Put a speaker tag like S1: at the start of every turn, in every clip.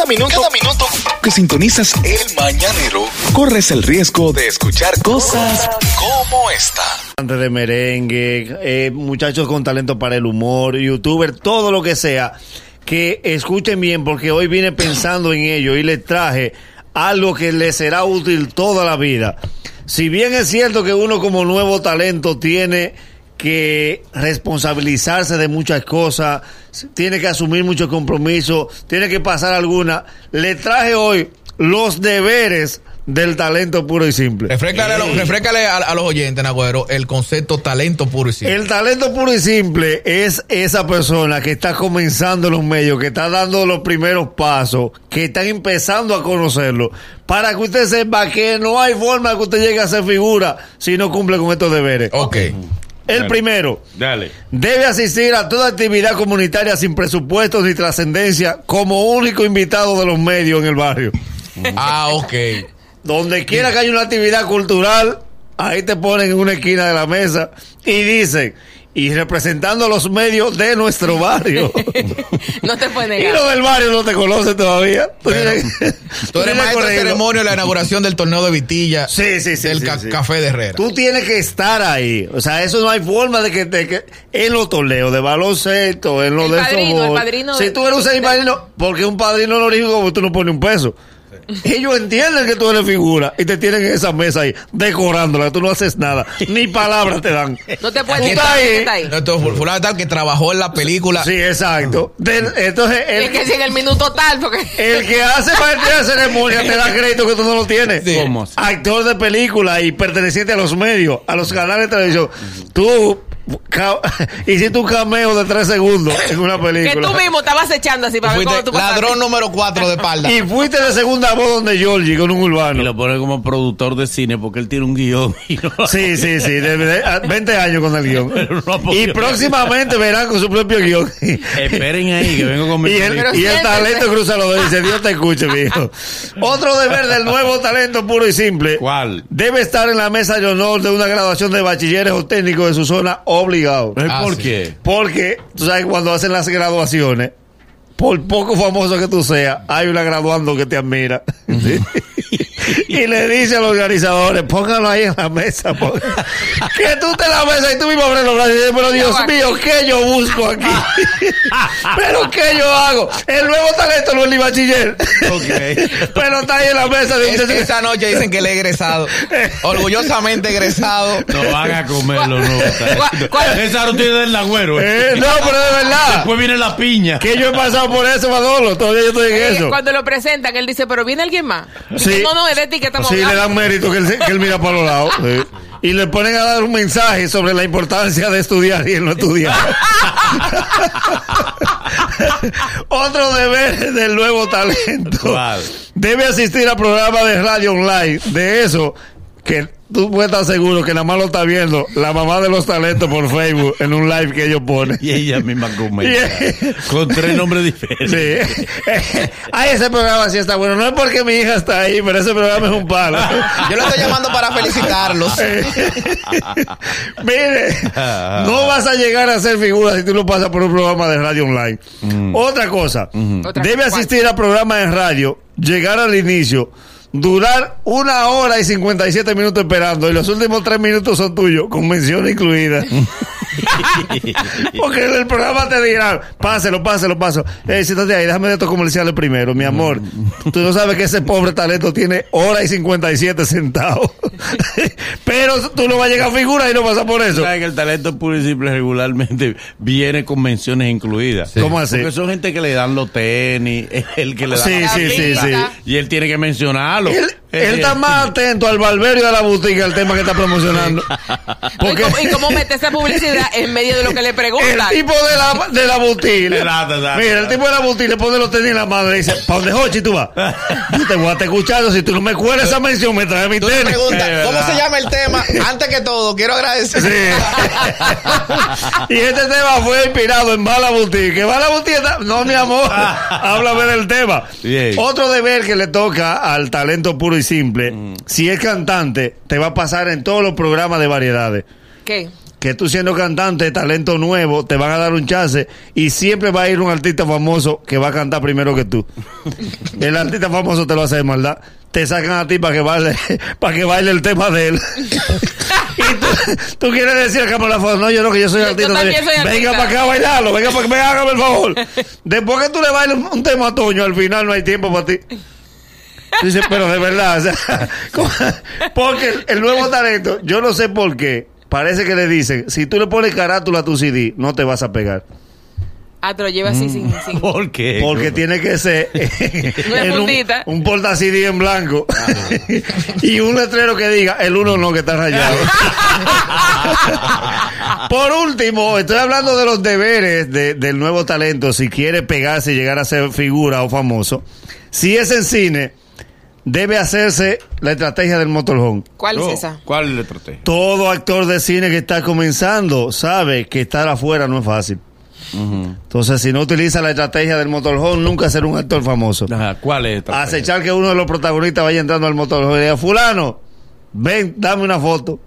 S1: Cada minuto, cada minuto que sintonizas el mañanero, corres el riesgo de escuchar cosas como esta.
S2: de merengue, eh, muchachos con talento para el humor, youtuber, todo lo que sea, que escuchen bien porque hoy vine pensando en ello y les traje algo que les será útil toda la vida. Si bien es cierto que uno como nuevo talento tiene que responsabilizarse de muchas cosas, tiene que asumir muchos compromisos, tiene que pasar alguna, le traje hoy los deberes del talento puro y simple.
S3: Refrécale, a, a, a los oyentes, Nagüero, el concepto talento puro y simple.
S2: El talento puro y simple es esa persona que está comenzando en los medios, que está dando los primeros pasos, que están empezando a conocerlo, para que usted sepa que no hay forma que usted llegue a ser figura si no cumple con estos deberes.
S3: Ok.
S2: El primero,
S4: Dale.
S2: debe asistir a toda actividad comunitaria sin presupuestos ni trascendencia como único invitado de los medios en el barrio.
S3: Ah, ok.
S2: Donde quiera que haya una actividad cultural, ahí te ponen en una esquina de la mesa y dicen, y representando a los medios de nuestro barrio.
S5: no te puedes
S2: y
S5: negar.
S2: los del barrio no te conocen todavía. Tú
S3: Pero,
S2: tienes-
S3: Tú eres maestro de ceremonia de la inauguración del torneo de Vitilla.
S2: Sí, sí, sí.
S3: Del
S2: sí,
S3: ca-
S2: sí.
S3: Café de Herrera.
S2: Tú tienes que estar ahí. O sea, eso no hay forma de que, de que en los torneos de baloncesto, en los
S5: El
S2: de
S5: padrino, el padrino
S2: Si tú eres un semipadrino, porque un padrino honorífico tú no pones un peso. Ellos entienden que tú eres figura y te tienen en esa mesa ahí, decorándola, tú no haces nada, ni palabras te dan.
S5: No te puedes
S3: fulano de tal que trabajó en la película.
S2: Sí, exacto. Entonces, el,
S5: Es que si en el minuto tal, porque.
S2: el que hace parte de la ceremonia te da crédito que tú no lo tienes.
S3: Sí.
S4: ¿Cómo?
S2: Actor de película y perteneciente a los medios, a los canales de televisión. Tú hiciste un cameo de tres segundos en una
S5: Que
S2: película.
S5: tú mismo estabas echando así para ver cómo tú
S3: ladrón número 4 de espalda.
S2: Y fuiste de segunda voz donde Georgie con un
S4: Y
S2: urbano.
S4: lo pone como productor de cine porque él tiene un guion. Y no
S2: Sí, sí, sí, de, de- a- 20 años con el
S4: guion. No
S2: Y próximamente verán con su propio guion.
S4: Esperen ahí que vengo con mi
S2: Y el, y el talento cruza los dedos y dice, Dios te escuche, mijo. Otro deber del nuevo talento puro y simple.
S4: ¿Cuál?
S2: Debe estar en la mesa de honor de una graduación de bachilleres o técnicos de su zona obligado.
S4: ¿Eh,
S3: Ah,
S4: ¿Por
S3: sí.
S4: qué?
S2: Porque, tú sabes, cuando hacen las graduaciones, por poco famoso que tú seas, hay una graduando que te admira. ¿Sí? y le dice a los organizadores, póngalo ahí en la mesa. que tú te la mesa y tú mismo abres los brazos y dices, pero Dios mío, ¿qué yo busco aquí? pero ¿qué yo hago? El nuevo talento no es ni bachiller.
S4: Ok.
S2: pero está ahí en la mesa. de
S3: Es- esta noche dicen que él es egresado. Orgullosamente egresado.
S4: No van a comerlo, no. Esa no tiene del agüero.
S2: Eh, no, pero de verdad.
S4: Después viene la piña.
S2: Que yo he pasado por eso, Manolo. Todavía yo estoy en
S5: Eh,
S2: eso.
S5: Cuando lo presentan, él dice, pero viene alguien más.
S2: Sí.
S5: Dice, No, no, de ti que estamos
S2: Sí, le dan mérito que él, se- que él mira para los lados. sí. Y le ponen a dar un mensaje sobre la importancia de estudiar y él no estudiar. Otro deber del nuevo talento. Debe asistir a programas de radio online. De eso, que tú puedes estar seguro que nada más lo está viendo la mamá de los talentos por Facebook en un live que ellos ponen.
S4: Y ella misma comenta.
S2: Yeah.
S4: Con tres nombres diferentes.
S2: Sí. Ay, ese programa sí está bueno. No es porque mi hija está ahí, pero ese programa es un palo.
S3: Yo lo estoy llamando para felicitarlos.
S2: Mire, no vas a llegar a ser figura si tú no pasas por un programa de radio online. Otra cosa,
S5: Otra-
S2: debe asistir a programas de radio, llegar al inicio, durar una hora y 57 minutos esperando y los últimos tres minutos son tuyos, con mención incluida. Porque en el programa te dirán, páselo, páselo, páselo. Eh, siéntate ahí, déjame de estos comerciales primero, mi amor. Tú no sabes que ese pobre talento tiene hora y 57 centavos. Pero tú no vas a llegar a figura y no pasa por eso.
S4: Sabes que el talento puro y simple regularmente viene con menciones incluidas.
S2: ¿Cómo así?
S4: Porque son gente que le dan los tenis, es el que le da
S2: Sí,
S4: la
S2: sí, sí, sí.
S4: Y él tiene que mencionarlo.
S2: Él, él está más atento al barberio de la boutique, al tema que está promocionando. Porque
S5: ¿Y cómo, y cómo mete esa publicidad en medio de lo que le
S2: el
S5: preguntan?
S2: tipo de la, de la. Mira, el tipo de la boutique le pone los tenis en la mano y le dice, ¿para dónde Hochi tú vas? Yo te voy a estar escuchando. Si tú no me cuelas esa mención, me traes mi
S3: Tú
S2: tenis.
S3: ¿cómo se llama el tema? Antes que todo, quiero agradecer.
S2: Sí. y este tema fue inspirado en Bala Boutique. ¿Que Bala Boutique está- No, mi amor. Háblame del tema.
S4: Bien.
S2: Otro deber que le toca al talento puro y simple, si es cantante, te va a pasar en todos los programas de variedades.
S5: ¿Qué?
S2: que tú siendo cantante, talento nuevo, te van a dar un chance y siempre va a ir un artista famoso que va a cantar primero que tú. El artista famoso te lo hace de maldad. Te sacan a ti para que baile, para que baile el tema de él. y tú, tú quieres decir acá por la foto, no, yo no, que yo soy
S5: Yo-
S2: artista.
S5: también soy
S2: venga para acá a bailarlo, venga para que me hágame el favor. Después que tú le bailes un tema a Toño, al final no hay tiempo para ti. Dice, pero de verdad, o sea, ¿cómo? porque el, nuevo talento, yo no sé por qué, parece que le dicen, si tú le pones carátula a tu CD, no te vas a pegar.
S5: Ah, te lo lleva así sin, sin.
S4: ¿Por qué?
S2: Porque tiene que ser en un, un porta CD en blanco y un letrero que diga, el uno no, que está rayado. Por último, estoy hablando de los deberes de- del nuevo talento, si quiere pegarse y llegar a ser figura o famoso. Si es en cine, debe hacerse la estrategia del motorhome.
S5: ¿Cuál
S4: No,
S5: es esa?
S4: ¿Cuál le traté?
S2: Todo actor de cine que está comenzando sabe que estar afuera no es fácil. Entonces, si no utiliza la estrategia del motorhome, nunca será un actor famoso.
S4: Ajá, ¿Cuál es?
S2: Acechar que uno de los protagonistas vaya entrando al motorhome y diga, fulano, ven, dame una foto.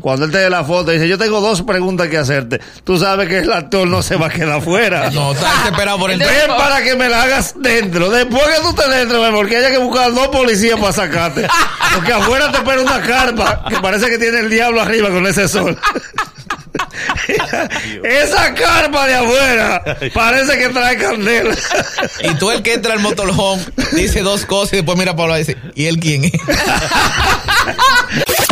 S2: Cuando él te dé la foto, dice, yo tengo dos preguntas que hacerte. Tú sabes que el actor no se va a quedar afuera.
S3: No, está desesperado por entrar.
S2: Ven para que me la hagas dentro. Después que tú estés dentro, porque haya que buscar dos policías para sacarte. Porque afuera te espera una carpa que parece que tiene el diablo arriba con ese sol. Esa carpa de afuera parece que trae candela.
S3: Y tú el que entra al motorhome dice dos cosas y después mira a Pablo y dice, ¿y él quién es?